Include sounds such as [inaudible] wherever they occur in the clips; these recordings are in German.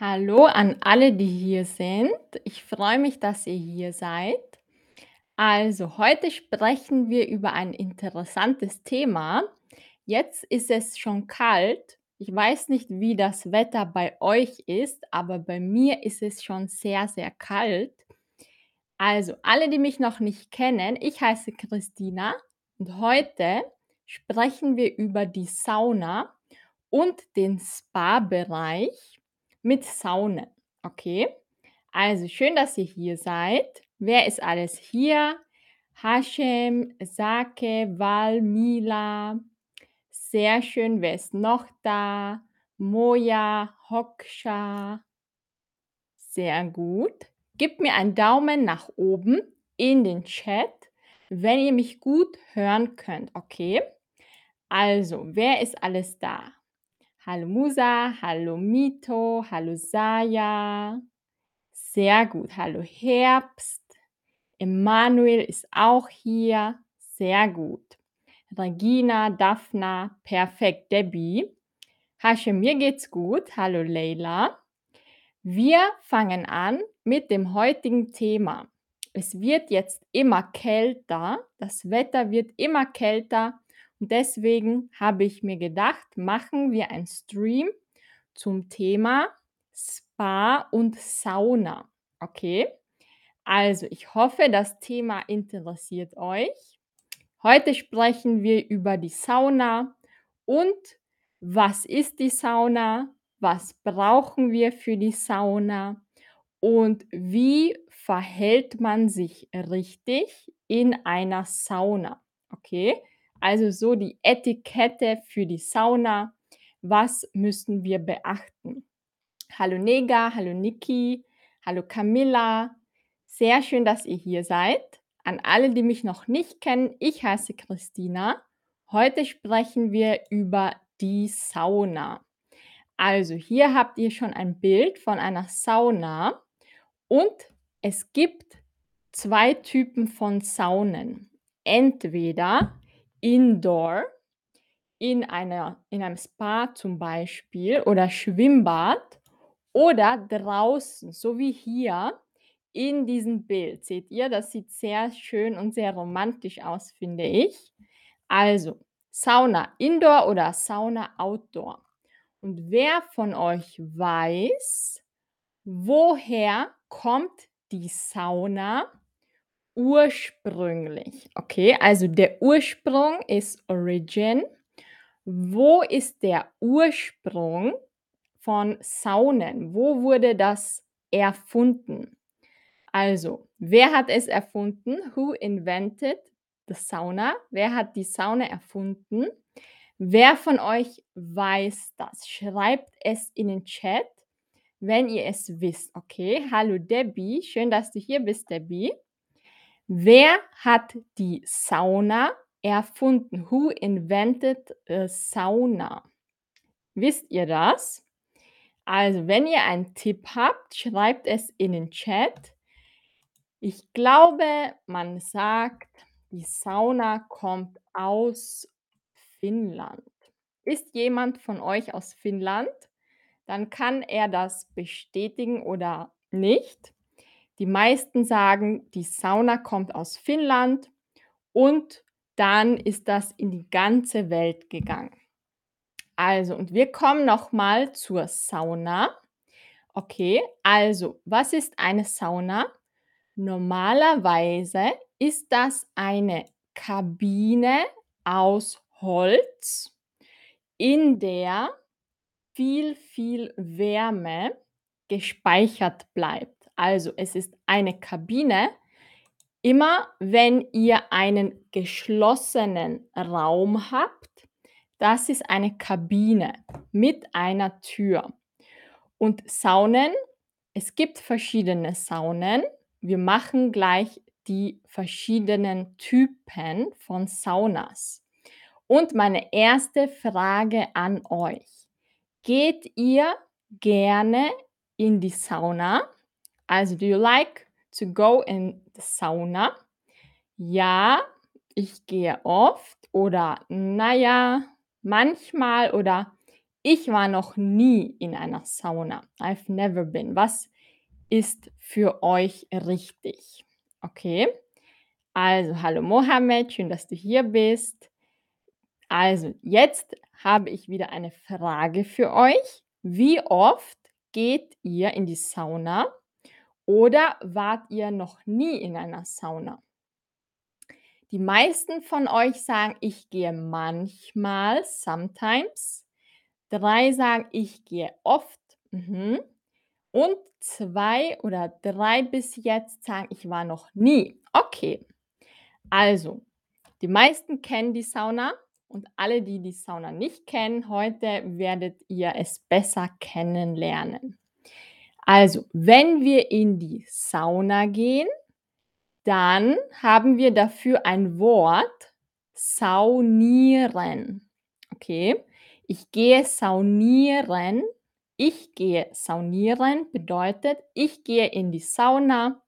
Hallo an alle, die hier sind. Ich freue mich, dass ihr hier seid. Also, heute sprechen wir über ein interessantes Thema. Jetzt ist es schon kalt. Ich weiß nicht, wie das Wetter bei euch ist, aber bei mir ist es schon sehr, sehr kalt. Also, alle, die mich noch nicht kennen, ich heiße Christina und heute sprechen wir über die Sauna und den Spa-Bereich mit Saunen. Okay? Also schön, dass ihr hier seid. Wer ist alles hier? Hashem, Sake, Val, Mila. Sehr schön. Wer ist noch da? Moja, Hoksha. Sehr gut. Gebt mir einen Daumen nach oben in den Chat, wenn ihr mich gut hören könnt, okay? Also, wer ist alles da? Hallo Musa, hallo Mito, hallo Saya. Sehr gut. Hallo Herbst. Emanuel ist auch hier. Sehr gut. Regina, Daphna, perfekt. Debbie. Hashem, mir geht's gut. Hallo Leila. Wir fangen an mit dem heutigen Thema. Es wird jetzt immer kälter, das Wetter wird immer kälter deswegen habe ich mir gedacht, machen wir einen Stream zum Thema Spa und Sauna. Okay? Also, ich hoffe, das Thema interessiert euch. Heute sprechen wir über die Sauna und was ist die Sauna? Was brauchen wir für die Sauna? Und wie verhält man sich richtig in einer Sauna? Okay? Also so die Etikette für die Sauna. Was müssen wir beachten? Hallo Nega, hallo Niki, hallo Camilla. Sehr schön, dass ihr hier seid. An alle, die mich noch nicht kennen, ich heiße Christina. Heute sprechen wir über die Sauna. Also hier habt ihr schon ein Bild von einer Sauna und es gibt zwei Typen von Saunen. Entweder indoor, in, einer, in einem Spa zum Beispiel oder Schwimmbad oder draußen, so wie hier in diesem Bild. Seht ihr, das sieht sehr schön und sehr romantisch aus, finde ich. Also, Sauna Indoor oder Sauna Outdoor. Und wer von euch weiß, woher kommt die Sauna ursprünglich? Okay, also der Ursprung ist Origin. Wo ist der Ursprung von Saunen? Wo wurde das erfunden? Also, wer hat es erfunden? Who invented the sauna? Wer hat die Sauna erfunden? Wer von euch weiß das? Schreibt es in den Chat, wenn ihr es wisst. Okay, hallo Debbie, schön, dass du hier bist, Debbie. Wer hat die Sauna erfunden? Who invented sauna? Wisst ihr das? Also, wenn ihr einen Tipp habt, schreibt es in den Chat. Ich glaube, man sagt, die Sauna kommt aus Finnland. Ist jemand von euch aus Finnland? Dann kann er das bestätigen oder nicht. Die meisten sagen, die Sauna kommt aus Finnland und dann ist das in die ganze Welt gegangen. Also, und wir kommen noch mal zur Sauna. Okay, also, was ist eine Sauna? Normalerweise ist das eine Kabine aus Holz, in der viel, viel Wärme gespeichert bleibt. Also es ist eine Kabine. Immer wenn ihr einen geschlossenen Raum habt, das ist eine Kabine mit einer Tür. Und Saunen, es gibt verschiedene Saunen. Wir machen gleich die verschiedenen Typen von Saunas. Und meine erste Frage an euch. Geht ihr gerne in die Sauna? Also, do you like to go in the sauna? Ja, ich gehe oft oder naja, manchmal oder Ich war noch nie in einer Sauna. I've never been. Was ist für euch richtig? Okay. Also, hallo Mohammed, schön, dass du hier bist. Also, jetzt habe ich wieder eine Frage für euch. Wie oft geht ihr in die Sauna oder wart ihr noch nie in einer Sauna? Die meisten von euch sagen, ich gehe manchmal, sometimes. 3 sagen, ich gehe oft. Mhm. Und 2 oder 3 bis jetzt sagen, ich war noch nie. Okay. Also, die meisten kennen die Sauna und alle, die die Sauna nicht kennen, heute werdet ihr es besser kennenlernen. Also, wenn wir in die Sauna gehen, dann haben wir dafür ein Wort saunieren. Okay? Ich gehe saunieren. Ich gehe saunieren bedeutet, ich gehe in die Sauna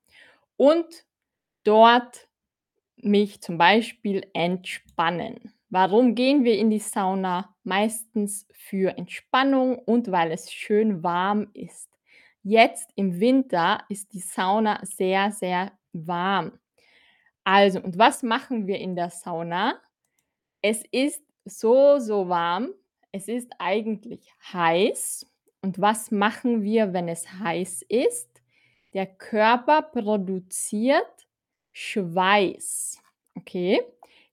und dort mich zum Beispiel entspannen. Warum gehen wir in die Sauna? Meistens für Entspannung und weil es schön warm ist. Jetzt im Winter ist die Sauna sehr, sehr warm. Also, und was machen wir in der Sauna? Es ist so, so warm. Es ist eigentlich heiß. Und was machen wir, wenn es heiß ist? Der Körper produziert Schweiß. Okay?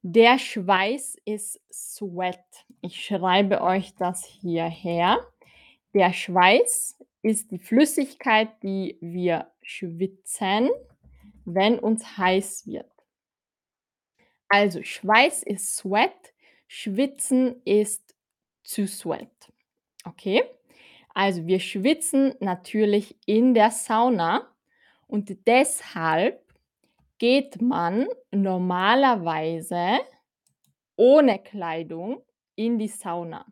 Der Schweiß ist Sweat. Ich schreibe euch das hierher. Der Schweiß ist die Flüssigkeit, die wir schwitzen, wenn uns heiß wird. Also Schweiß ist Sweat, Schwitzen ist to sweat. Okay? Also wir schwitzen natürlich in der Sauna und deshalb geht man normalerweise ohne Kleidung in die Sauna.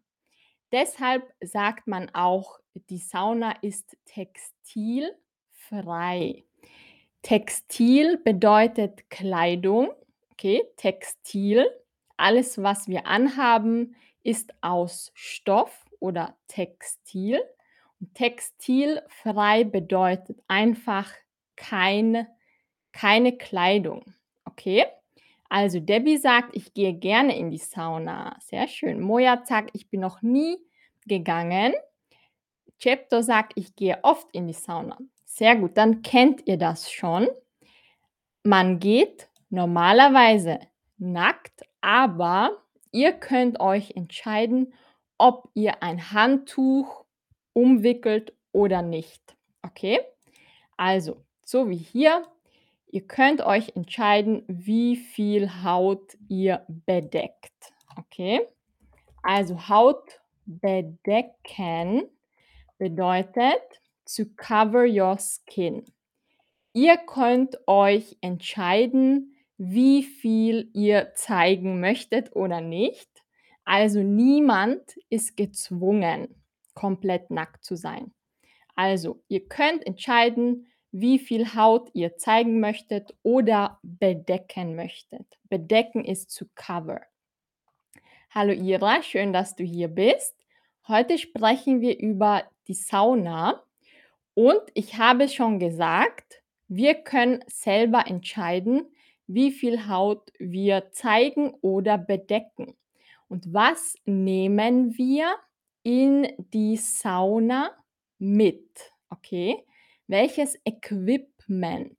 Deshalb sagt man auch, die Sauna ist textilfrei. Textil bedeutet Kleidung, okay, Textil. Alles, was wir anhaben, ist aus Stoff oder Textil. Und textilfrei bedeutet einfach keine, keine Kleidung. Okay? Also Debbie sagt, ich gehe gerne in die Sauna. Sehr schön. Moja sagt, ich bin noch nie gegangen. Cepto sagt, ich gehe oft in die Sauna. Sehr gut, dann kennt ihr das schon. Man geht normalerweise nackt, aber ihr könnt euch entscheiden, ob ihr ein Handtuch umwickelt oder nicht. Okay? Also, so wie hier, ihr könnt euch entscheiden, wie viel Haut ihr bedeckt. Okay? Also Haut bedecken bedeutet to cover your skin. Ihr könnt euch entscheiden, wie viel ihr zeigen möchtet oder nicht. Also niemand ist gezwungen, komplett nackt zu sein. Also ihr könnt entscheiden, wie viel Haut ihr zeigen möchtet oder bedecken möchtet. Bedecken ist to cover. Hallo Ira, schön, dass du hier bist. Heute sprechen wir über die Sauna und ich habe schon gesagt, wir können selber entscheiden, wie viel Haut wir zeigen oder bedecken. Und was nehmen wir in die Sauna mit? Okay? Welches Equipment?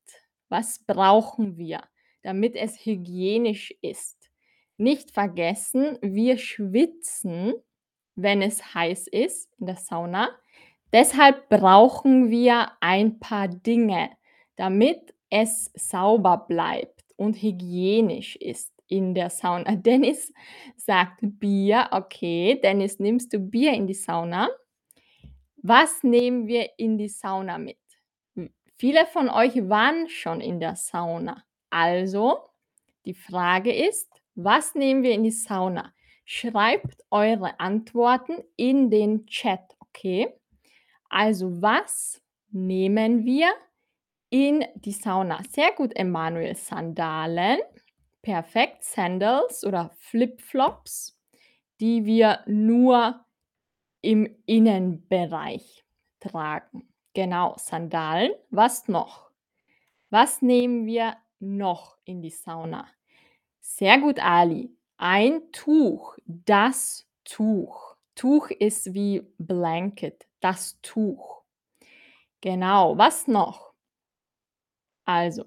Was brauchen wir, damit es hygienisch ist? Nicht vergessen, wir schwitzen, wenn es heiß ist in der Sauna. Deshalb brauchen wir ein paar Dinge, damit es sauber bleibt und hygienisch ist in der Sauna. [laughs] Dennis sagt Bier. Okay, Dennis, nimmst du Bier in die Sauna? Was nehmen wir in die Sauna mit? Hm, viele von euch waren schon in der Sauna. Also, die Frage ist, was nehmen wir in die Sauna? Schreibt eure Antworten in den Chat, okay? Also, was nehmen wir in die Sauna? Sehr gut, Emanuel. Sandalen. Perfekt. Sandals oder Flipflops, die wir nur im Innenbereich tragen. Genau, Sandalen. Was noch? Was nehmen wir noch in die Sauna? Sehr gut, Ali. Ein Tuch, das Tuch. Tuch ist wie Blanket, das Tuch. Genau, was noch? Also,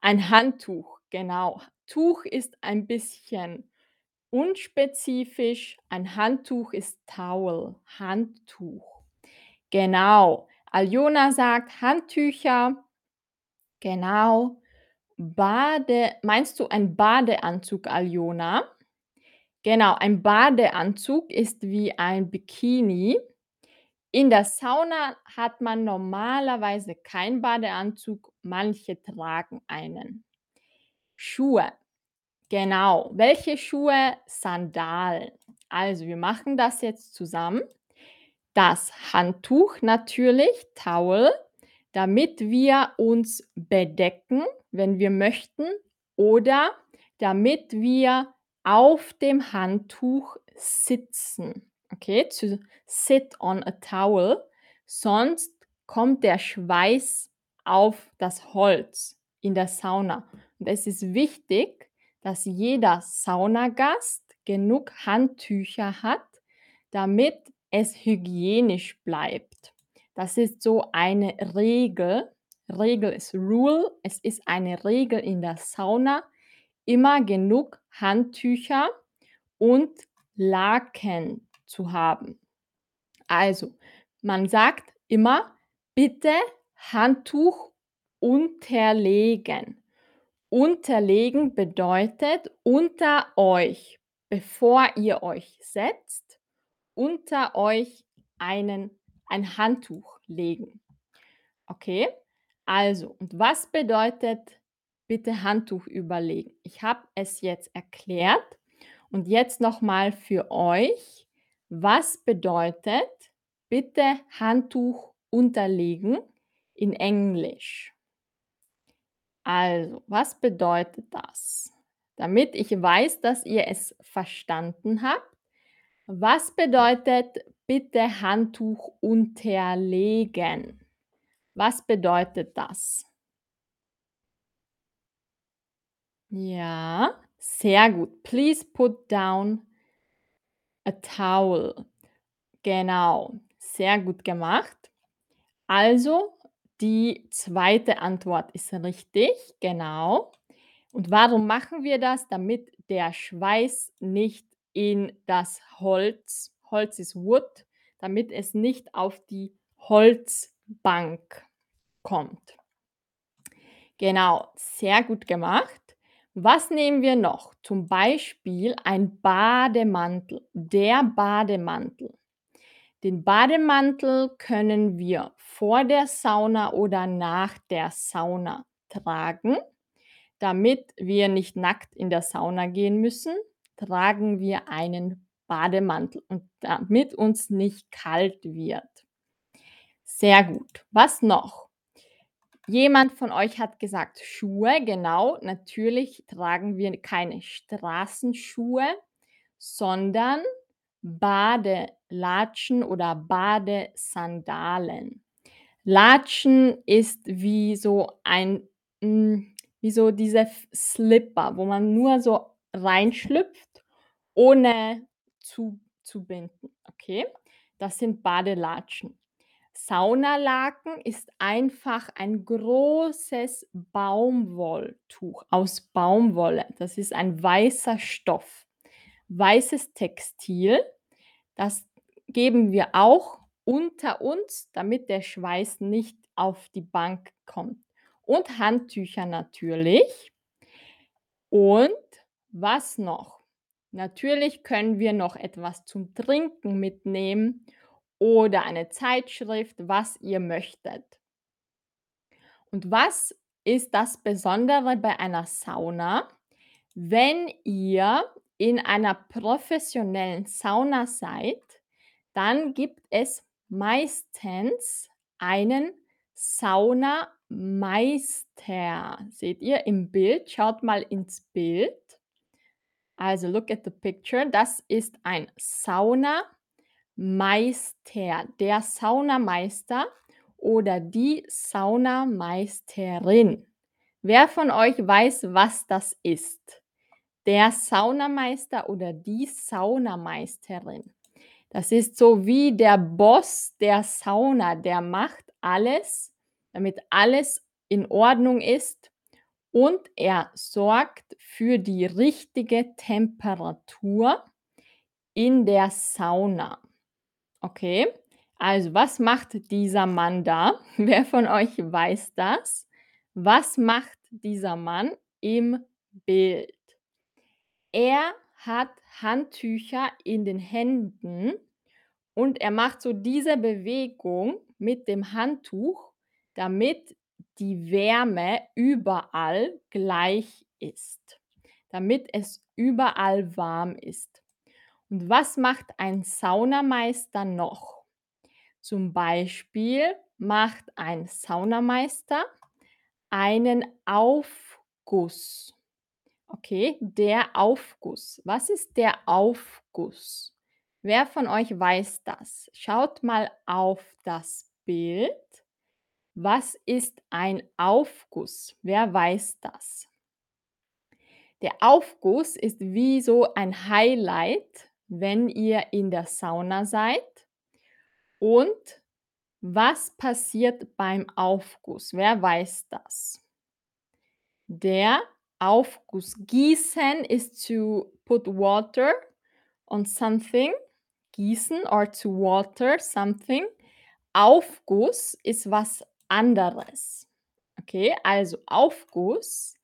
ein Handtuch, genau. Tuch ist ein bisschen unspezifisch. Ein Handtuch ist Towel, Handtuch. Genau. Aljona sagt Handtücher. Genau. Bade meinst du ein Badeanzug, Aljona? Genau, ein Badeanzug ist wie ein Bikini. In der Sauna hat man normalerweise keinen Badeanzug, manche tragen einen. Schuhe. Genau. Welche Schuhe? Sandalen. Also, wir machen das jetzt zusammen. Das Handtuch natürlich, Towel, damit wir uns bedecken, wenn wir möchten, oder damit wir auf dem Handtuch sitzen. Okay, to sit on a towel, sonst kommt der Schweiß auf das Holz in der Sauna. Und es ist wichtig, dass jeder Saunagast genug Handtücher hat, damit es hygienisch bleibt. Das ist so eine Regel. Regel ist Rule. Es ist eine Regel in der Sauna, immer genug Handtücher und Laken zu haben. Also, man sagt immer, bitte Handtuch unterlegen. Unterlegen bedeutet unter euch, bevor ihr euch setzt, unter euch einen ein Handtuch legen. Okay? Also, und was bedeutet bitte Handtuch überlegen? Ich habe es jetzt erklärt und jetzt noch mal für euch, was bedeutet bitte Handtuch unterlegen in Englisch? Also, was bedeutet das? Damit ich weiß, dass ihr es verstanden habt. Was bedeutet bitte Handtuch unterlegen? Was bedeutet das? Ja, sehr gut. Please put down a towel. Genau, sehr gut gemacht. Also, die zweite Antwort ist richtig, genau. Und warum machen wir das? Damit der Schweiß nicht in das Holz Holz ist Wood, damit es nicht auf die Holzbank kommt. Genau, sehr gut gemacht. Was nehmen wir noch? Zum Beispiel ein Bademantel, der Bademantel. Den Bademantel können wir vor der Sauna oder nach der Sauna tragen. Damit wir nicht nackt in der Sauna gehen müssen, tragen wir einen Bademantel und damit uns nicht kalt wird. Sehr gut. Was noch? Jemand von euch hat gesagt Schuhe, genau. Natürlich tragen wir keine Straßenschuhe, sondern Badelatschen oder Badesandalen. Latschen ist wie so ein, hm, wie so diese Slipper, wo man nur so reinschlüpft, ohne zu zu binden, okay? Das sind Badelatschen. Saunalaken ist einfach ein großes Baumwolltuch aus Baumwolle. Das ist ein weißer Stoff, weißes Textil. Das geben wir auch unter uns, damit der Schweiß nicht auf die Bank kommt. Und Handtücher natürlich. Und was noch? Natürlich können wir noch etwas zum Trinken mitnehmen oder eine Zeitschrift, was ihr möchtet. Und was ist das Besondere bei einer Sauna? Wenn ihr in einer professionellen Sauna seid, dann gibt es meistens einen Saunameister. Seht ihr im Bild? Schaut mal ins Bild. Also look at the picture. Das ist ein Saunameister. Saunameister, der Saunameister oder die Saunameisterin. Wer von euch weiß, was das ist? Der Saunameister oder die Saunameisterin. Das ist so wie der Boss der Sauna, der macht alles, damit alles in Ordnung ist und er sorgt für die richtige Temperatur in der Sauna. Okay, also was macht dieser Mann da? [laughs] Wer von euch weiß das? Was macht dieser Mann im Bild? Er hat Handtücher in den Händen und er macht so diese Bewegung mit dem Handtuch, damit die Wärme überall gleich ist, damit es überall warm ist. Und was macht ein Saunameister noch? Zum Beispiel macht ein Saunameister einen Aufguss. Okay, der Aufguss. Was ist der Aufguss? Wer von euch weiß das? Schaut mal auf das Bild. Was ist ein Aufguss? Wer weiß das? Der Aufguss ist wie so ein Highlight, wenn ihr in der Sauna seid. Und was passiert beim Aufguss? Wer weiß das? Der Aufguss. Gießen ist to put water on something. Gießen or to water something. Aufguss ist was anderes. Okay, also Aufguss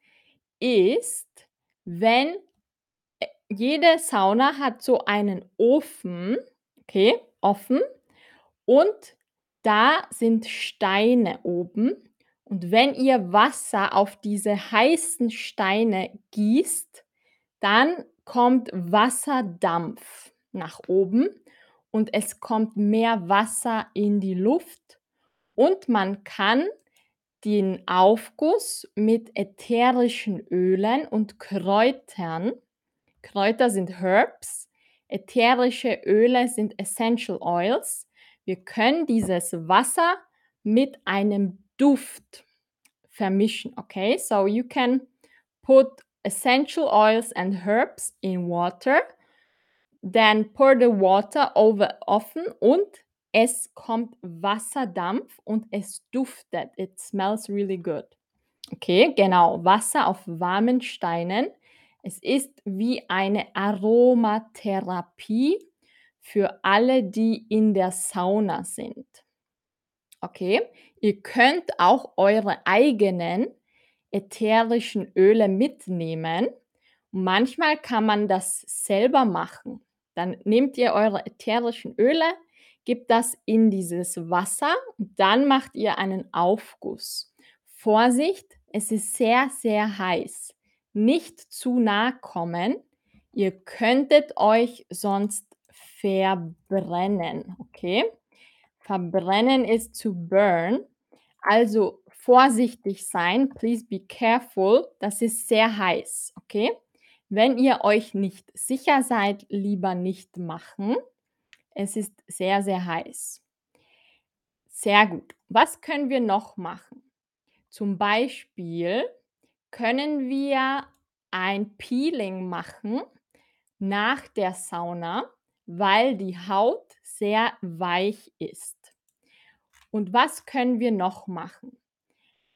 ist, wenn jede Sauna hat so einen Ofen, okay, offen. Und da sind Steine oben. Und wenn ihr Wasser auf diese heißen Steine gießt, dann kommt Wasserdampf nach oben. Und es kommt mehr Wasser in die Luft. Und man kann den Aufguss mit ätherischen Ölen und Kräutern Kräuter sind Herbs, ätherische Öle sind Essential Oils. Wir können dieses Wasser mit einem Duft vermischen, okay? So you can put essential oils and herbs in water, then pour the water over offen und es kommt Wasserdampf und es duftet. It smells really good. Okay, genau, Wasser auf warmen Steinen. Es ist wie eine Aromatherapie für alle, die in der Sauna sind. Okay, ihr könnt auch eure eigenen ätherischen Öle mitnehmen. Manchmal kann man das selber machen. Dann nehmt ihr eure ätherischen Öle, gebt das in dieses Wasser und dann macht ihr einen Aufguss. Vorsicht, es ist sehr, sehr heiß. Nicht zu nah kommen. Ihr könntet euch sonst verbrennen, okay? Verbrennen ist to burn. Also vorsichtig sein. Please be careful. Das ist sehr heiß, okay? Wenn ihr euch nicht sicher seid, lieber nicht machen. Es ist sehr, sehr heiß. Sehr gut. Was können wir noch machen? Zum Beispiel können wir ein Peeling machen nach der Sauna, weil die Haut sehr weich ist. Und was können wir noch machen?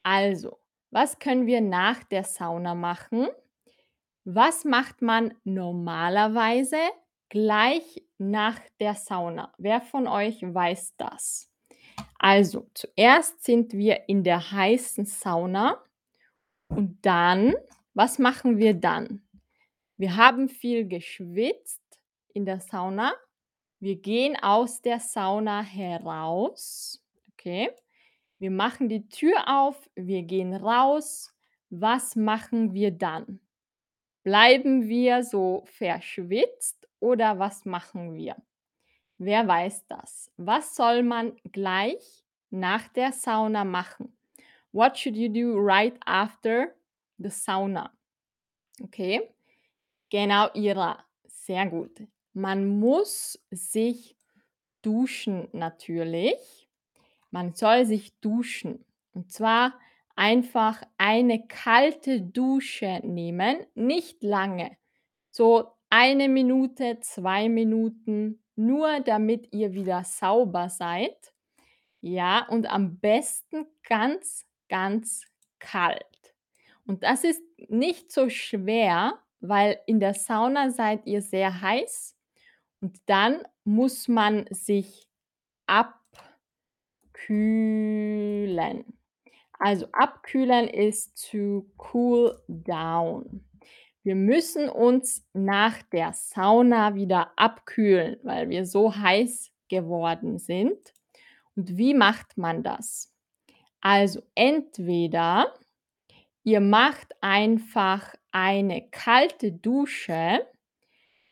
Also, was können wir nach der Sauna machen? Was macht man normalerweise gleich nach der Sauna? Wer von euch weiß das? Also, zuerst sind wir in der heißen Sauna und dann, was machen wir dann? Wir haben viel geschwitzt in der Sauna. Wir gehen aus der Sauna heraus. Okay. Wir machen die Tür auf, wir gehen raus. Was machen wir dann? Bleiben wir so verschwitzt oder was machen wir? Wer weiß das? Was soll man gleich nach der Sauna machen? What should you do right after the sauna? Okay, genau, Ira. Sehr gut. Man muss sich duschen natürlich. Man soll sich duschen. Und zwar einfach eine kalte Dusche nehmen, nicht lange. So eine Minute, 2 Minuten, nur damit ihr wieder sauber seid. Ja, und am besten ganz, ganz kalt. Und das ist nicht so schwer, weil in der Sauna seid ihr sehr heiß und dann muss man sich abkühlen. Also abkühlen ist to cool down. Wir müssen uns nach der Sauna wieder abkühlen, weil wir so heiß geworden sind. Und wie macht man das? Also entweder ihr macht einfach eine kalte Dusche.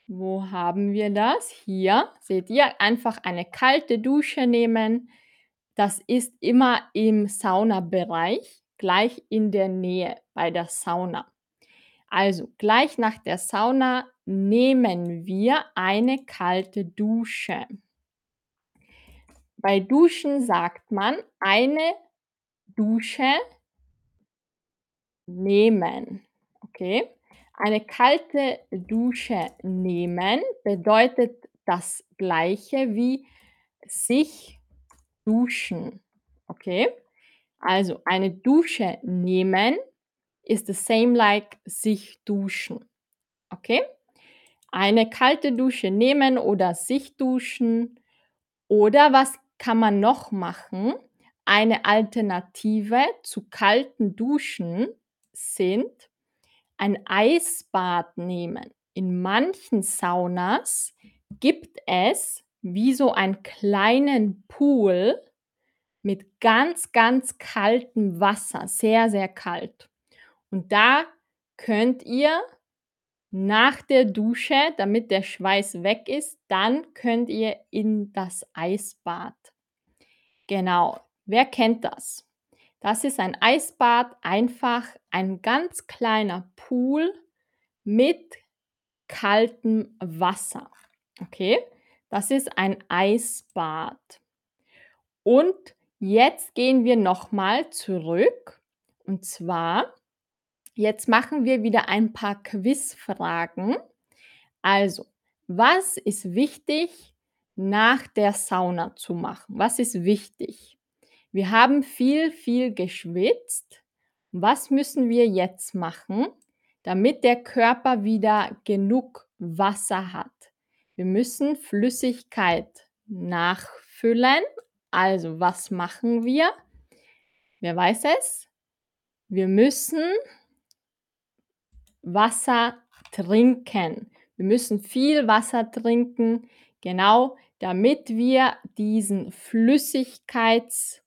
Wo haben wir das? Hier seht ihr, einfach eine kalte Dusche nehmen. Das ist immer im Saunabereich, gleich in der Nähe bei der Sauna. Also gleich nach der Sauna nehmen wir eine kalte Dusche. Bei Duschen sagt man eine Dusche nehmen. Okay? Eine kalte Dusche nehmen bedeutet das Gleiche wie sich duschen. Okay? Also eine Dusche nehmen ist the same like sich duschen. Okay? Eine kalte Dusche nehmen oder sich duschen. Oder was kann man noch machen? Eine Alternative zu kalten Duschen sind ein Eisbad nehmen. In manchen Saunas gibt es wie so einen kleinen Pool mit ganz, ganz kaltem Wasser, sehr, sehr kalt. Und da könnt ihr nach der Dusche, damit der Schweiß weg ist, dann könnt ihr in das Eisbad. Genau. Wer kennt das? Das ist ein Eisbad, einfach ein ganz kleiner Pool mit kaltem Wasser. Okay? Das ist ein Eisbad. Und jetzt gehen wir nochmal zurück. Und zwar, jetzt machen wir wieder ein paar Quizfragen. Also, was ist wichtig nach der Sauna zu machen? Was ist wichtig? Wir haben viel, viel geschwitzt. Was müssen wir jetzt machen, damit der Körper wieder genug Wasser hat? Wir müssen Flüssigkeit nachfüllen. Also, was machen wir? Wer weiß es? Wir müssen Wasser trinken. Wir müssen viel Wasser trinken, genau damit wir diesen Flüssigkeits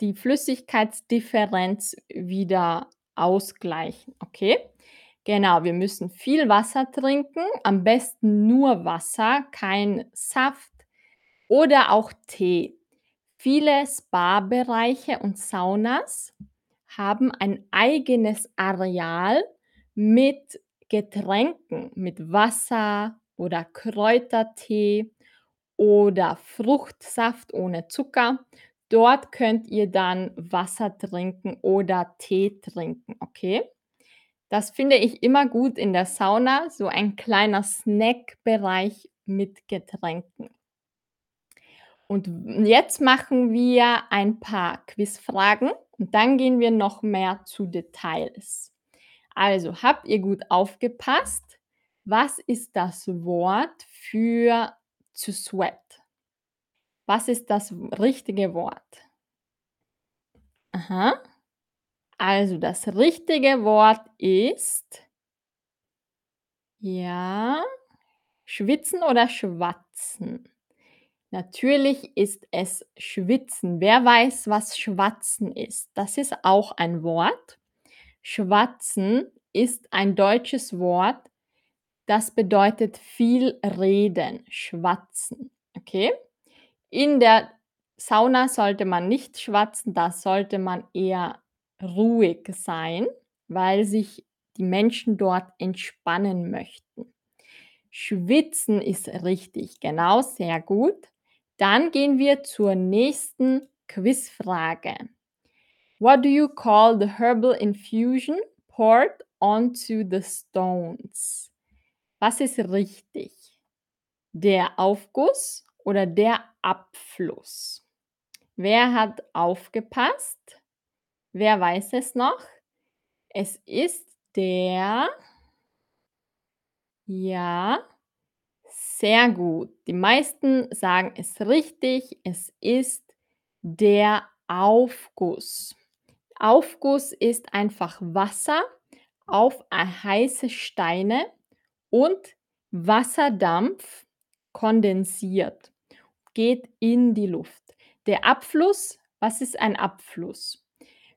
die Flüssigkeitsdifferenz wieder ausgleichen, okay? Genau, wir müssen viel Wasser trinken, am besten nur Wasser, kein Saft oder auch Tee. Viele Spa-Bereiche und Saunas haben ein eigenes Areal mit Getränken, mit Wasser oder Kräutertee oder Fruchtsaft ohne Zucker. Dort könnt ihr dann Wasser trinken oder Tee trinken, okay? Das finde ich immer gut in der Sauna, so ein kleiner Snackbereich mit Getränken. Und jetzt machen wir ein paar Quizfragen und dann gehen wir noch mehr zu Details. Also, habt ihr gut aufgepasst? Was ist das Wort für to sweat? Was ist das richtige Wort? Aha. Also das richtige Wort ist ja, schwitzen oder schwatzen? Natürlich ist es schwitzen. Wer weiß, was schwatzen ist? Das ist auch ein Wort. Schwatzen ist ein deutsches Wort, das bedeutet viel reden, schwatzen. Okay? In der Sauna sollte man nicht schwatzen, da sollte man eher ruhig sein, weil sich die Menschen dort entspannen möchten. Schwitzen ist richtig, genau, sehr gut. Dann gehen wir zur nächsten Quizfrage. What do you call the herbal infusion poured onto the stones? Was ist richtig? Der Aufguss oder der Abfluss? Wer hat aufgepasst? Wer weiß es noch? Es ist der ja, sehr gut. Die meisten sagen es richtig. Es ist der Aufguss. Aufguss ist einfach Wasser auf heiße Steine und Wasserdampf kondensiert, geht in die Luft. Der Abfluss, was ist ein Abfluss?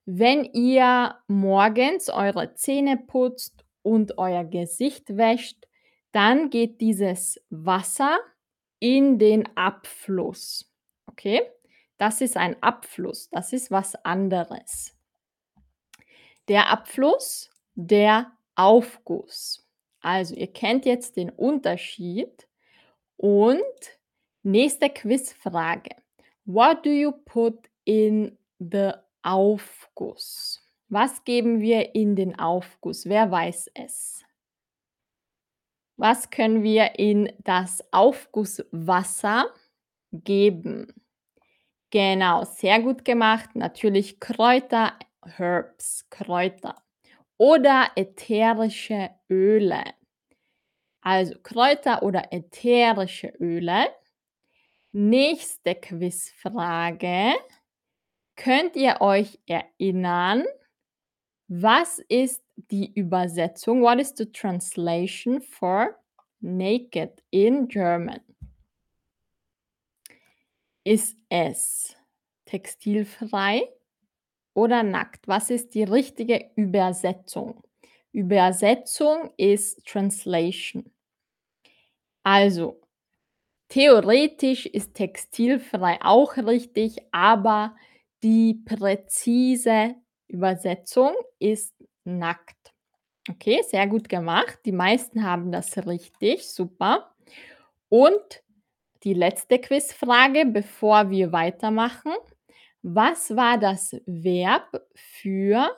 Wenn ihr morgens eure Zähne putzt und euer Gesicht wäscht, dann geht dieses Wasser in den Abfluss. Okay? Das ist ein Abfluss, das ist was anderes. Der Abfluss, der Aufguss. Also, ihr kennt jetzt den Unterschied und nächste Quizfrage. What do you put in the Aufguss? Was geben wir in den Aufguss? Wer weiß es? Was können wir in das Aufgusswasser geben? Genau, sehr gut gemacht. Natürlich Kräuter, Herbs, Kräuter oder ätherische Öle. Also Kräuter oder ätherische Öle. Nächste Quizfrage. Könnt ihr euch erinnern, was ist die Übersetzung? What is the translation for naked in German? Ist es textilfrei oder nackt? Was ist die richtige Übersetzung? Übersetzung ist Translation. Also, theoretisch ist textilfrei auch richtig, aber die präzise Übersetzung ist nackt. Okay, sehr gut gemacht. Die meisten haben das richtig. Super. Und die letzte Quizfrage, bevor wir weitermachen. Was war das Verb für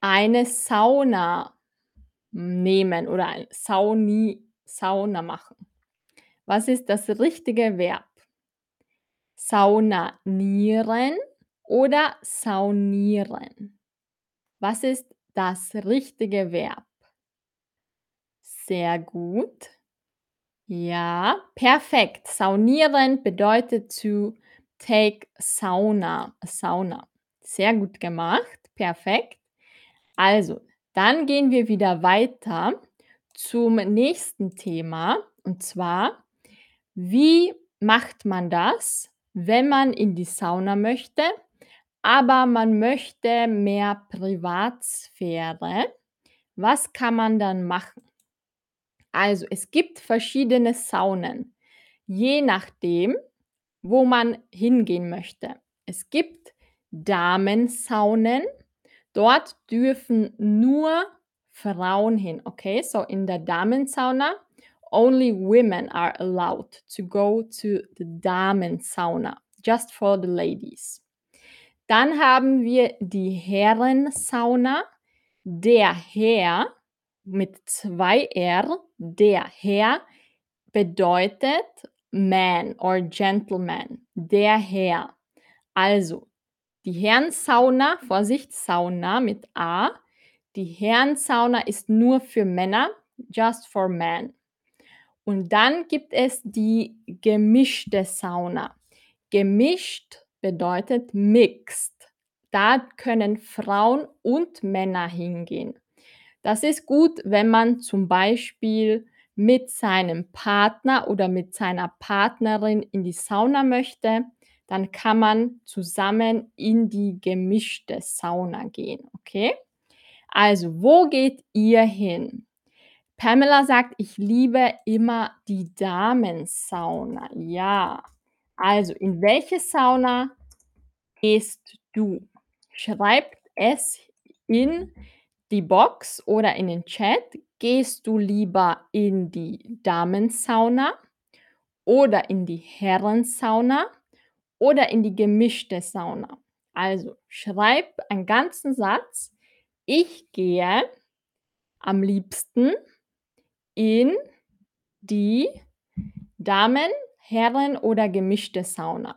eine Sauna nehmen oder Sauni Sauna machen? Was ist das richtige Verb? Saunanieren oder saunieren? Was ist das richtige Verb? Sehr gut. Ja, perfekt. Saunieren bedeutet to take sauna, sauna. Sehr gut gemacht. Perfekt. Also, dann gehen wir wieder weiter zum nächsten Thema und zwar, wie macht man das, wenn man in die Sauna möchte, aber man möchte mehr Privatsphäre? Was kann man dann machen? Also, es gibt verschiedene Saunen, je nachdem, wo man hingehen möchte. Es gibt Damensaunen, dort dürfen nur Frauen hin, okay? So in der Damensauna, only women are allowed to go to the Damensauna, just for the ladies. Dann haben wir die Herrensauna. Der Herr mit zwei R, der Herr bedeutet man or gentleman, der Herr. Also, die Herrensauna, Vorsicht, Sauna mit A. Die Herrensauna ist nur für Männer, just for men. Und dann gibt es die gemischte Sauna. Gemischt bedeutet mixed. Da können Frauen und Männer hingehen. Das ist gut, wenn man zum Beispiel mit seinem Partner oder mit seiner Partnerin in die Sauna möchte, dann kann man zusammen in die gemischte Sauna gehen, okay? Also, wo geht ihr hin? Pamela sagt, ich liebe immer die Damensauna. Ja. Also, in welche Sauna gehst du? Schreibt es in die Box oder in den Chat. Gehst du lieber in die Damensauna oder in die Herrensauna oder in die gemischte Sauna? Also, schreib einen ganzen Satz: „Ich gehe am liebsten in die Damen Herren oder gemischte Sauna.“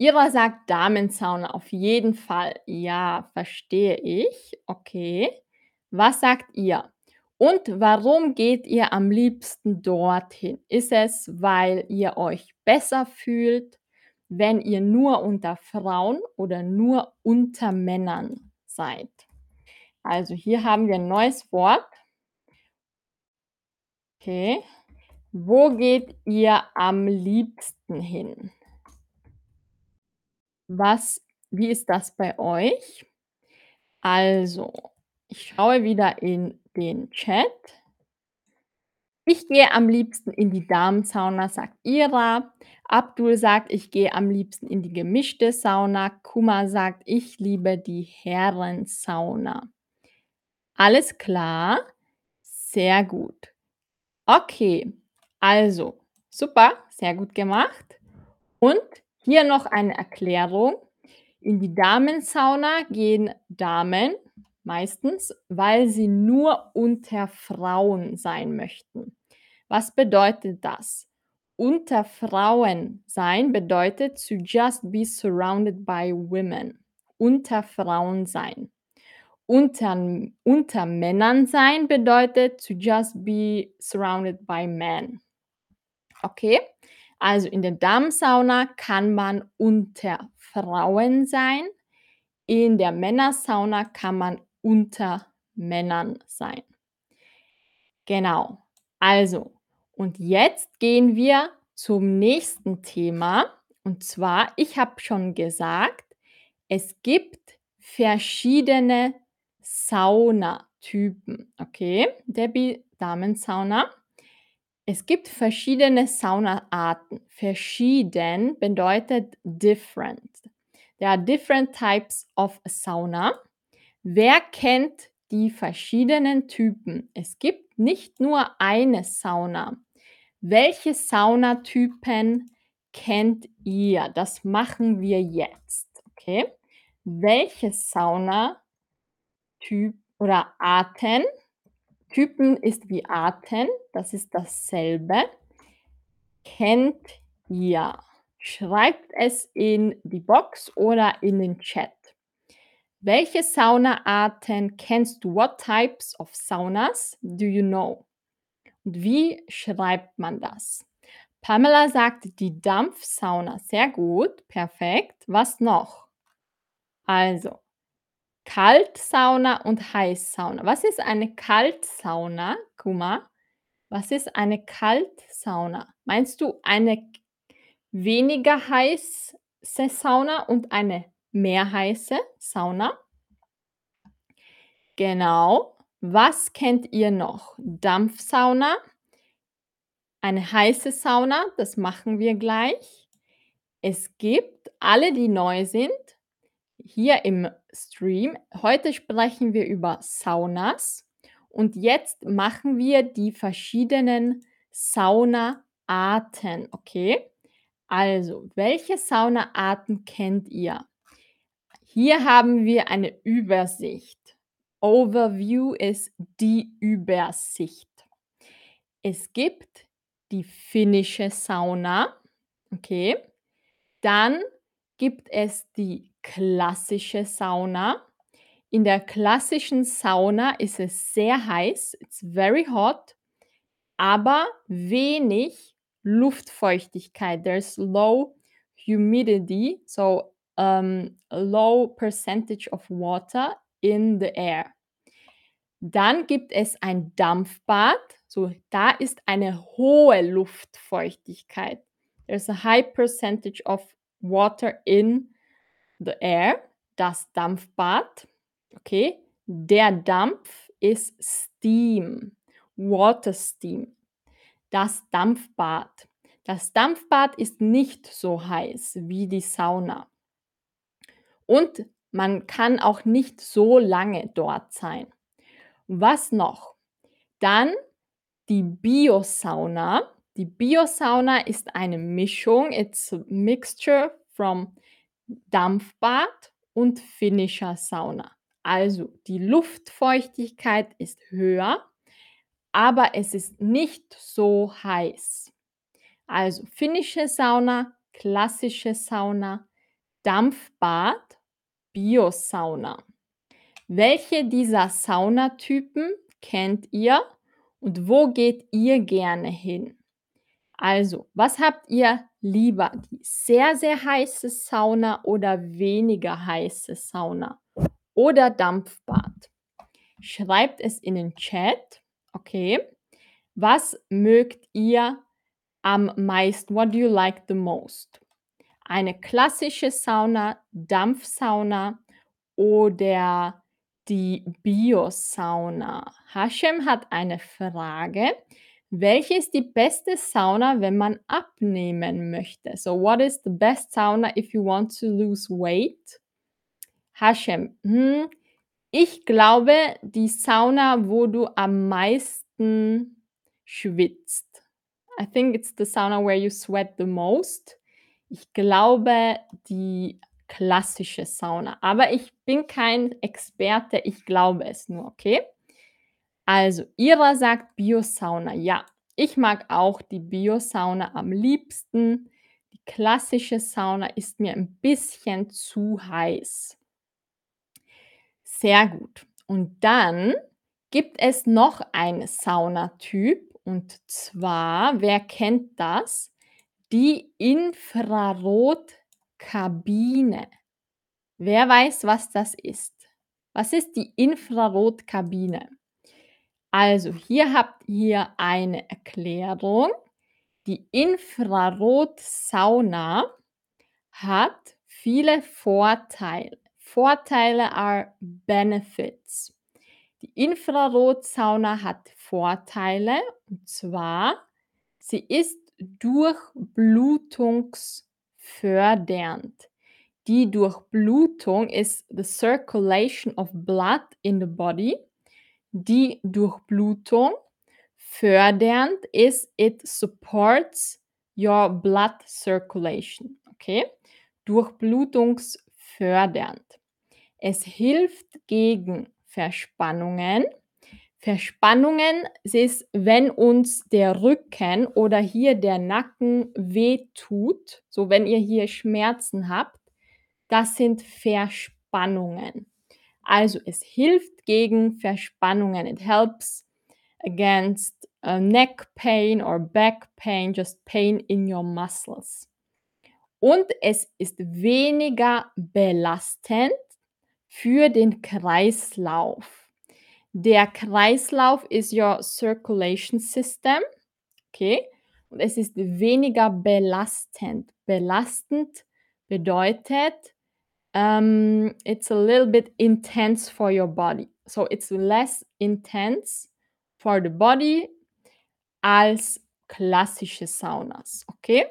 Ira sagt Damensauna auf jeden Fall. Ja, verstehe ich. Okay. Was sagt ihr? Und warum geht ihr am liebsten dorthin? Ist es, weil ihr euch besser fühlt, wenn ihr nur unter Frauen oder nur unter Männern seid? Also hier haben wir 'n neues Wort. Okay. Wo geht ihr am liebsten hin? Was wie ist das bei euch? Also, ich schaue wieder in den Chat. „Ich gehe am liebsten in die Damensauna“, sagt Ira. Abdul sagt: „Ich gehe am liebsten in die gemischte Sauna.“ Kumar sagt: „Ich liebe die Herrensauna.“ Alles klar, sehr gut. Okay, also super, sehr gut gemacht. Und hier noch eine Erklärung. In die Damensauna gehen Damen meistens, weil sie nur unter Frauen sein möchten. Was bedeutet das? Unter Frauen sein bedeutet to just be surrounded by women. Unter Frauen sein. Untern unter Männern sein bedeutet to just be surrounded by men. Okay? Also in der Damensauna kann man unter Frauen sein. In der Männersauna kann man unter Männern sein. Genau. Also, und jetzt gehen wir zum nächsten Thema. Und zwar, ich habe schon gesagt, es gibt verschiedene Saunatypen. Okay, Debbie, Damensauna. Es gibt verschiedene Saunaarten. Verschieden bedeutet different. There are different types of sauna. Wer kennt die verschiedenen Typen? Es gibt nicht nur eine Sauna. Welche Saunatypen kennt ihr? Das machen wir jetzt, okay? Welche Saunatyp oder Arten Typen ist wie Arten, das ist dasselbe. Kennt ihr? Schreibt es in die Box oder in den Chat. Welche Saunaarten kennst du? What types of saunas do you know? Und wie schreibt man das? Pamela sagt die Dampfsauna. Sehr gut, perfekt. Was noch? Also, Kaltsauna und Heißsauna. Was ist eine Kaltsauna, Kuma? Was ist eine Kaltsauna? Meinst du eine weniger heiße Sauna und eine mehr heiße Sauna? Genau. Was kennt ihr noch? Dampfsauna eine heiße Sauna, das machen wir gleich. Es gibt alle, die neu sind, hier im Stream. Heute sprechen wir über Saunas und jetzt machen wir die verschiedenen Saunaarten, okay? Also, welche Saunaarten kennt ihr? Hier haben wir eine Übersicht. Overview ist die Übersicht. Es gibt die finnische Sauna, okay? Dann gibt es die klassische Sauna. In der klassischen Sauna ist es sehr heiß, it's very hot, aber wenig Luftfeuchtigkeit. There's low humidity, so, um, low percentage of water in the air. Dann gibt es ein Dampfbad, so da ist eine hohe Luftfeuchtigkeit. There's a high percentage of water in the air, das Dampfbad, okay? Der Dampf ist Steam, Water Steam. Das Dampfbad. Das Dampfbad ist nicht so heiß wie die Sauna. Und man kann auch nicht so lange dort sein. Was noch? Dann die Biosauna. Die Biosauna ist eine Mischung, it's a mixture from Dampfbad und finnischer Sauna. Also die Luftfeuchtigkeit ist höher, aber es ist nicht so heiß. Also finnische Sauna, klassische Sauna, Dampfbad, Biosauna. Welche dieser Saunatypen kennt ihr und wo geht ihr gerne hin? Also, was habt ihr lieber? Die sehr, sehr heiße Sauna oder weniger heiße Sauna? Oder Dampfbad? Schreibt es in den Chat. Okay. Was mögt ihr am meisten? What do you like the most? Eine klassische Sauna, Dampfsauna oder die Biosauna? Hashem hat eine Frage. Welche ist die beste Sauna, wenn man abnehmen möchte? So, what is the best sauna if you want to lose weight? Hashem, hm, ich glaube, die Sauna, wo du am meisten schwitzt. I think it's the sauna where you sweat the most. Ich glaube, die klassische Sauna. Aber ich bin kein Experte, ich glaube es nur, okay? Also, Ira sagt Biosauna. Ja, ich mag auch die Biosauna am liebsten. Die klassische Sauna ist mir ein bisschen zu heiß. Sehr gut. Und dann gibt es noch einen Saunatyp und zwar, wer kennt das? Die Infrarotkabine. Wer weiß, was das ist? Was ist die Infrarotkabine? Also, hier habt ihr eine Erklärung. Die Infrarotsauna hat viele Vorteile. Vorteile are benefits. Die Infrarotsauna hat Vorteile und zwar, sie ist durchblutungsfördernd. Die Durchblutung ist the circulation of blood in the body. Die Durchblutung fördernd ist it supports your blood circulation. Okay? Durchblutungsfördernd. Es hilft gegen Verspannungen. Verspannungen ist, wenn uns der Rücken oder hier der Nacken wehtut, so wenn ihr hier Schmerzen habt, das sind Verspannungen. Also es hilft gegen Verspannungen. It helps against uh, neck pain or back pain, just pain in your muscles. Und es ist weniger belastend für den Kreislauf. Der Kreislauf ist your circulation system. Okay? Und es ist weniger belastend. Belastend bedeutet, um, it's a little bit intense for your body. So it's less intense for the body als klassische Saunas. Okay?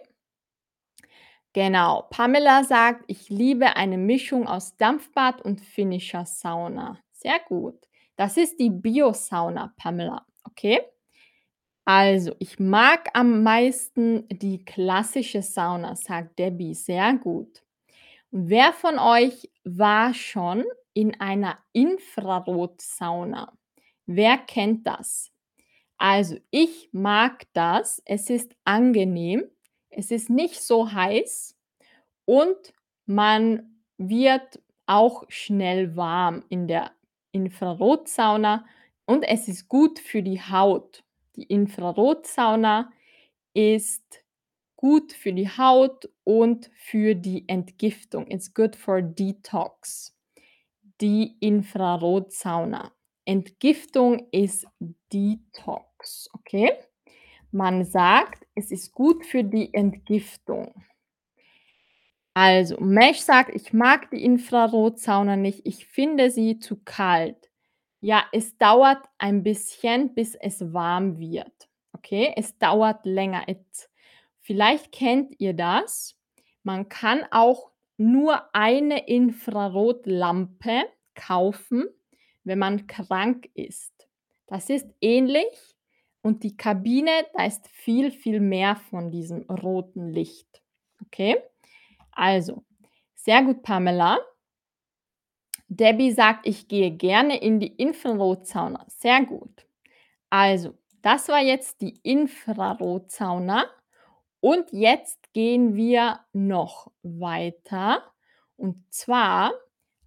Genau. Pamela sagt, ich liebe eine Mischung aus Dampfbad und finnischer Sauna. Sehr gut. Das ist die Bio-Sauna, Pamela. Okay? Also, ich mag am meisten die klassische Sauna, sagt Debbie. Sehr gut. Wer von euch war schon in einer Infrarotsauna? Wer kennt das? Also, ich mag das. Es ist angenehm. Es ist nicht so heiß und man wird auch schnell warm in der Infrarotsauna und es ist gut für die Haut. Die Infrarotsauna ist gut für die Haut und für die Entgiftung. It's good for detox. Die Infrarotsauna. Entgiftung ist Detox, okay? Man sagt, es ist gut für die Entgiftung. Also, Mesh sagt, ich mag die Infrarotsauna nicht. Ich finde sie zu kalt. Ja, es dauert ein bisschen, bis es warm wird. Okay, es dauert länger. It, vielleicht kennt ihr das. Man kann auch nur eine Infrarotlampe kaufen, wenn man krank ist. Das ist ähnlich und die Kabine, da ist viel, viel mehr von diesem roten Licht. Okay? Also, sehr gut, Pamela. Debbie sagt: „Ich gehe gerne in die Infrarotsauna.“ Sehr gut. Also, das war jetzt die Infrarotsauna und jetzt gehen wir noch weiter. Und zwar,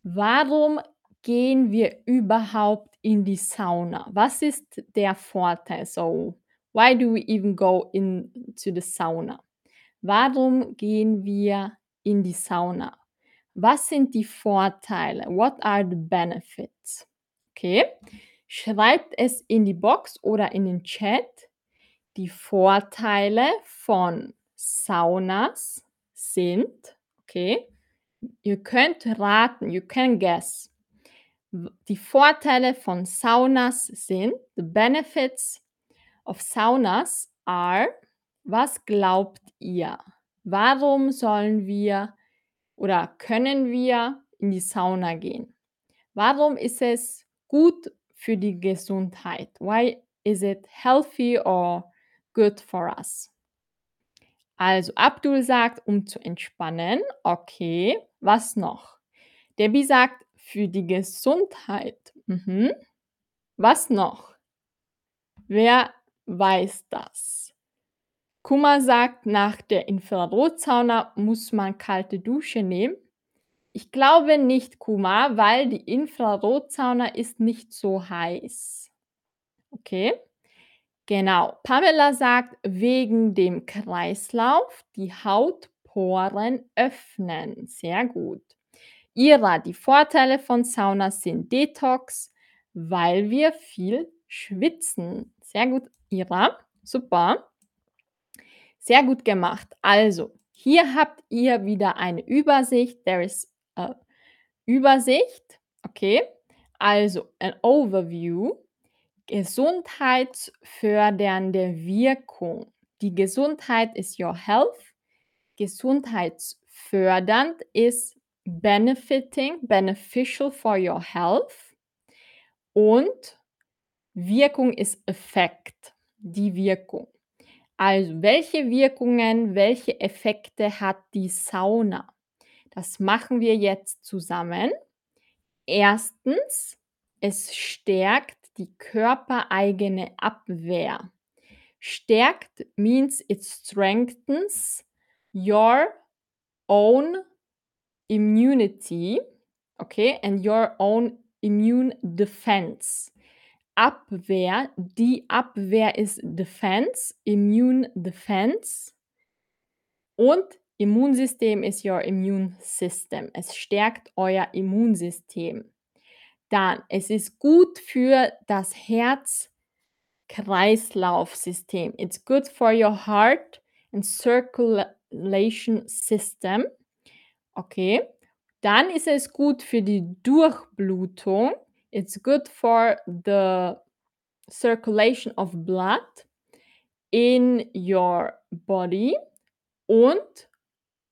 warum gehen wir überhaupt in die Sauna? Was ist der Vorteil? So, why do we even go into the sauna? Warum gehen wir in die Sauna? Was sind die Vorteile? What are the benefits? Okay, schreibt es in die Box oder in den Chat. Die Vorteile von Saunas sind okay, ihr könnt raten, you can guess. Die Vorteile von Saunas sind the benefits of saunas are was glaubt ihr? Warum sollen wir oder können wir in die Sauna gehen? Warum ist es gut für die Gesundheit? Why is it healthy or good for us? Also, Abdul sagt, um zu entspannen. Okay, was noch? Debbie sagt, für die Gesundheit. Mhm. Was noch? Wer weiß das? Kuma sagt, nach der Infrarotsauna muss man kalte Dusche nehmen. Ich glaube nicht, Kuma, weil die Infrarotsauna ist nicht so heiß. Okay. Genau. Pamela sagt, wegen dem Kreislauf die Hautporen öffnen. Sehr gut. Ira, die Vorteile von Saunas sind Detox, weil wir viel schwitzen. Sehr gut, Ira. Super. Sehr gut gemacht. Also, hier habt ihr wieder eine Übersicht. There is a Übersicht. Okay. Also, ein Overview. Gesundheitsfördernde Wirkung. Die Gesundheit ist your health. Gesundheitsfördernd ist benefiting, beneficial for your health. Und Wirkung ist Effekt, die Wirkung. Also, welche Wirkungen, welche Effekte hat die Sauna? Das machen wir jetzt zusammen. Erstens, es stärkt die körpereigene Abwehr. Stärkt means it strengthens your own immunity, okay, and your own immune defense. Abwehr, die Abwehr ist Defense, Immune Defense. Und Immunsystem ist your immune system. Es stärkt euer Immunsystem. Dann, es ist gut für das Herz-Kreislauf-System. It's good for your heart and circulation system. Okay. Dann ist es gut für die Durchblutung. It's good for the circulation of blood in your body. Und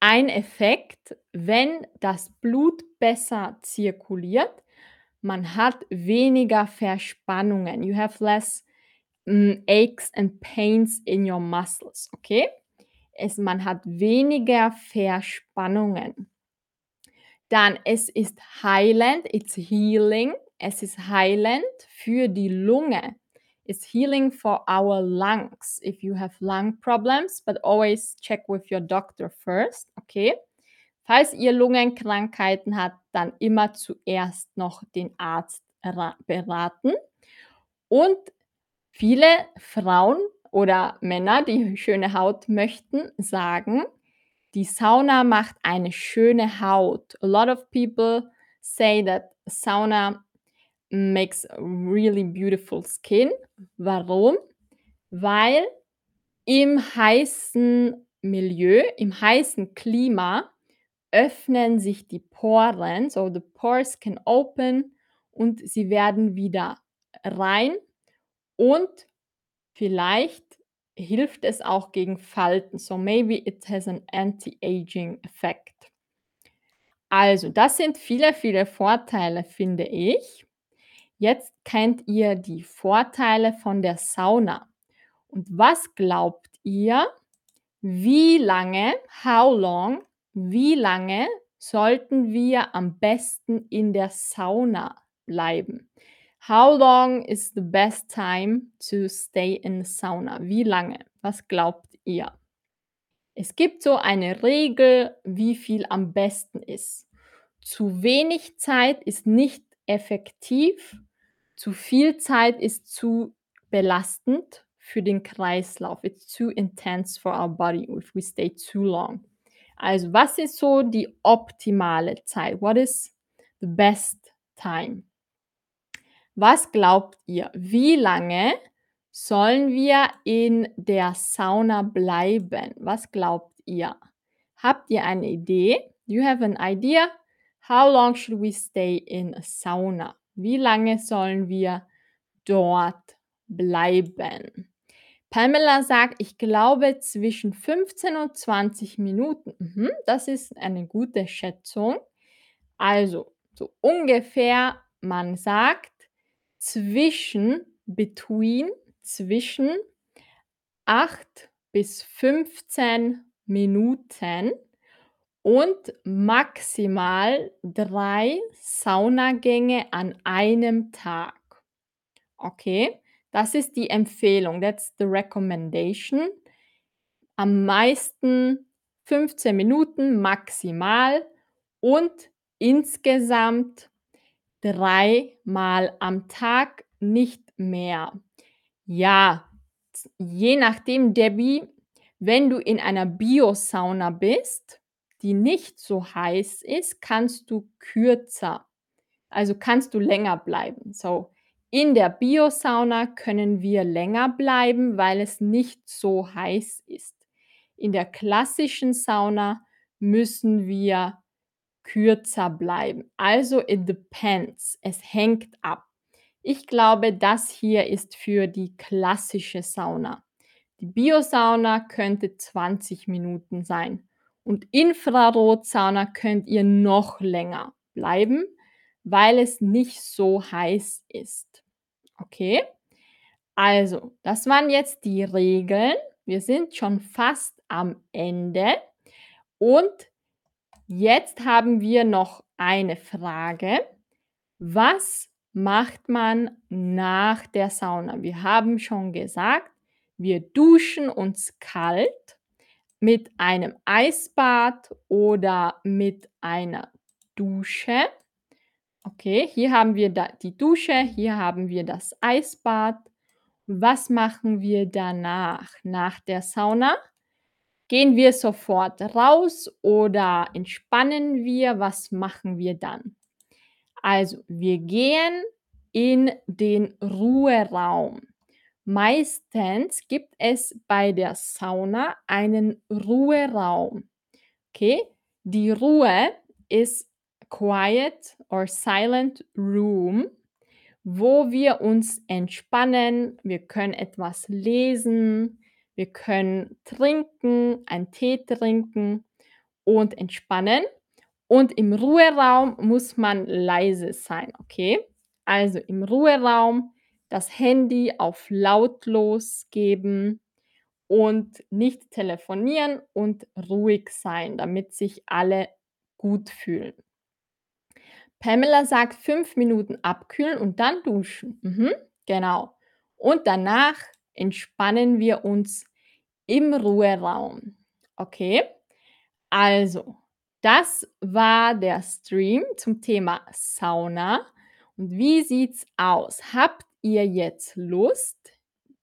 ein Effekt, wenn das Blut besser zirkuliert, man hat weniger Verspannungen. You have less mm, aches and pains in your muscles, okay? Es, man hat weniger Verspannungen. Dann, es ist heilend, it's healing. Es ist heilend für die Lunge. It's healing for our lungs. If you have lung problems, but always check with your doctor first, okay? Falls ihr Lungenkrankheiten habt, dann immer zuerst noch den Arzt beraten. Und viele Frauen oder Männer, die schöne Haut möchten, sagen, die Sauna macht eine schöne Haut. A lot of people say that sauna makes really beautiful skin. Warum? Weil im heißen Milieu, im heißen Klima öffnen sich die Poren, so the pores can open und sie werden wieder rein und vielleicht hilft es auch gegen Falten. So maybe it has an anti-aging effect. Also, das sind viele, viele Vorteile, finde ich. Jetzt kennt ihr die Vorteile von der Sauna. Und was glaubt ihr, wie lange how long wie lange sollten wir am besten in der Sauna bleiben? How long is the best time to stay in the sauna? Wie lange? Was glaubt ihr? Es gibt so eine Regel, wie viel am besten ist. Zu wenig Zeit ist nicht effektiv, zu viel Zeit ist zu belastend für den Kreislauf. It's too intense for our body if we stay too long. Also, was ist so die optimale Zeit? What is the best time? Was glaubt ihr? Wie lange sollen wir in der Sauna bleiben? Was glaubt ihr? Habt ihr eine Idee? Do you have an idea? How long should we stay in a sauna? Wie lange sollen wir dort bleiben? Pamela sagt, ich glaube zwischen 15 und 20 Minuten. Mhm, das ist eine gute Schätzung. Also, so ungefähr, man sagt zwischen, between, zwischen 8 bis 15 Minuten und maximal 3 Saunagänge an einem Tag. Okay, das ist die Empfehlung. That's the recommendation. Am meisten 15 Minuten maximal und insgesamt dreimal am Tag, nicht mehr. Ja, je nachdem, Debbie, wenn du in einer Biosauna bist, die nicht so heiß ist, kannst du kürzer also kannst du länger bleiben. So, in der Biosauna können wir länger bleiben, weil es nicht so heiß ist. In der klassischen Sauna müssen wir kürzer bleiben. Also it depends. Es hängt ab. Ich glaube, das hier ist für die klassische Sauna. Die Biosauna könnte 20 Minuten sein und Infrarotsauna könnt ihr noch länger bleiben, weil es nicht so heiß ist. Okay? Also, das waren jetzt die Regeln. Wir sind schon fast am Ende und jetzt haben wir noch eine Frage. Was macht man nach der Sauna? Wir haben schon gesagt, wir duschen uns kalt mit einem Eisbad oder mit einer Dusche. Okay, hier haben wir da die Dusche, hier haben wir das Eisbad. Was machen wir danach, nach der Sauna? Gehen wir sofort raus oder entspannen wir? Was machen wir dann? Also, wir gehen in den Ruheraum. Meistens gibt es bei der Sauna einen Ruheraum. Okay? Die Ruhe ist quiet or silent room, wo wir uns entspannen. Wir können etwas lesen, wir können trinken, einen Tee trinken und entspannen. Und im Ruheraum muss man leise sein, okay? Also im Ruheraum das Handy auf lautlos geben und nicht telefonieren und ruhig sein, damit sich alle gut fühlen. Pamela sagt 5 Minuten abkühlen und dann duschen. Mhm, genau. Und danach entspannen wir uns im Ruheraum. Okay? Also, das war der Stream zum Thema Sauna. Und wie sieht's aus? Habt ihr jetzt Lust,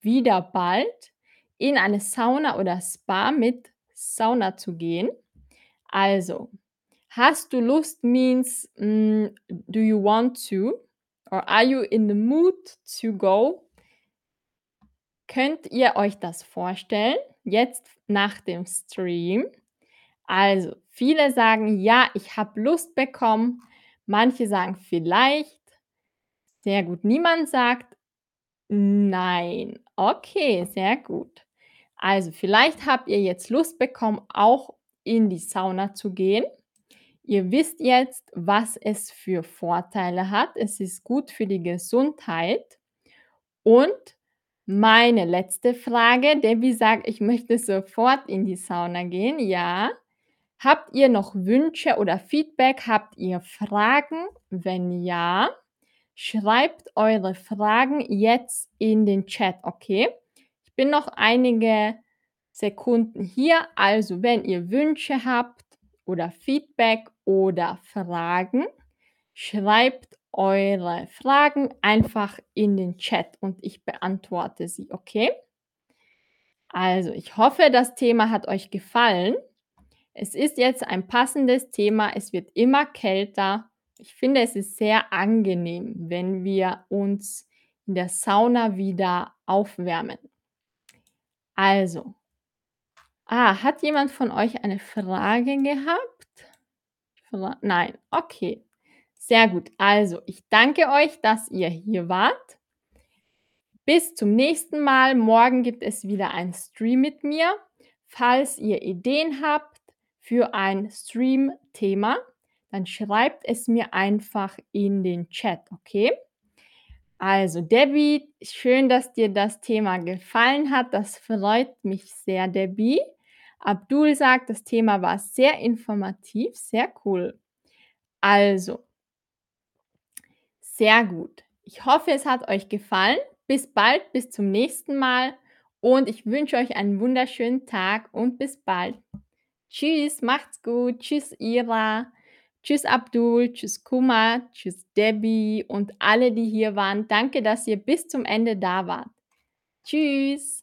wieder bald in eine Sauna oder Spa mit Sauna zu gehen? Also, hast du Lust means, hm, do you want to or are you in the mood to go? Könnt ihr euch das vorstellen, jetzt nach dem Stream? Also, viele sagen: „Ja, ich habe Lust bekommen.“ Manche sagen: „Vielleicht.“ Sehr gut. Niemand sagt: „Nein.“ Okay, sehr gut. Also, vielleicht habt ihr jetzt Lust bekommen, auch in die Sauna zu gehen. Ihr wisst jetzt, was es für Vorteile hat. Es ist gut für die Gesundheit und Meine letzte Frage. Debbie sagt: „Ich möchte sofort in die Sauna gehen.“ Ja. Habt ihr noch Wünsche oder Feedback? Habt ihr Fragen? Wenn ja, schreibt eure Fragen jetzt in den Chat, okay? Ich bin noch einige Sekunden hier, also wenn ihr Wünsche habt oder Feedback oder Fragen, schreibt eure Fragen einfach in den Chat und ich beantworte sie, okay? Also, ich hoffe, das Thema hat euch gefallen. Es ist jetzt ein passendes Thema. Es wird immer kälter. Ich finde, es ist sehr angenehm, wenn wir uns in der Sauna wieder aufwärmen. Also ah, hat jemand von euch eine Frage gehabt? Nein, okay. Sehr gut. Also, ich danke euch, dass ihr hier wart. Bis zum nächsten Mal. Morgen gibt es wieder einen Stream mit mir. Falls ihr Ideen habt für ein Stream-Thema, dann schreibt es mir einfach in den Chat, okay? Also, Debbie, schön, dass dir das Thema gefallen hat. Das freut mich sehr, Debbie. Abdul sagt, das Thema war sehr informativ, sehr cool. Also sehr gut. Ich hoffe, es hat euch gefallen. Bis bald, bis zum nächsten Mal und ich wünsche euch einen wunderschönen Tag und bis bald. Tschüss, macht's gut. Tschüss, Ira. Tschüss, Abdul. Tschüss, Kumar. Tschüss, Debbie und alle, die hier waren. Danke, dass ihr bis zum Ende da wart. Tschüss.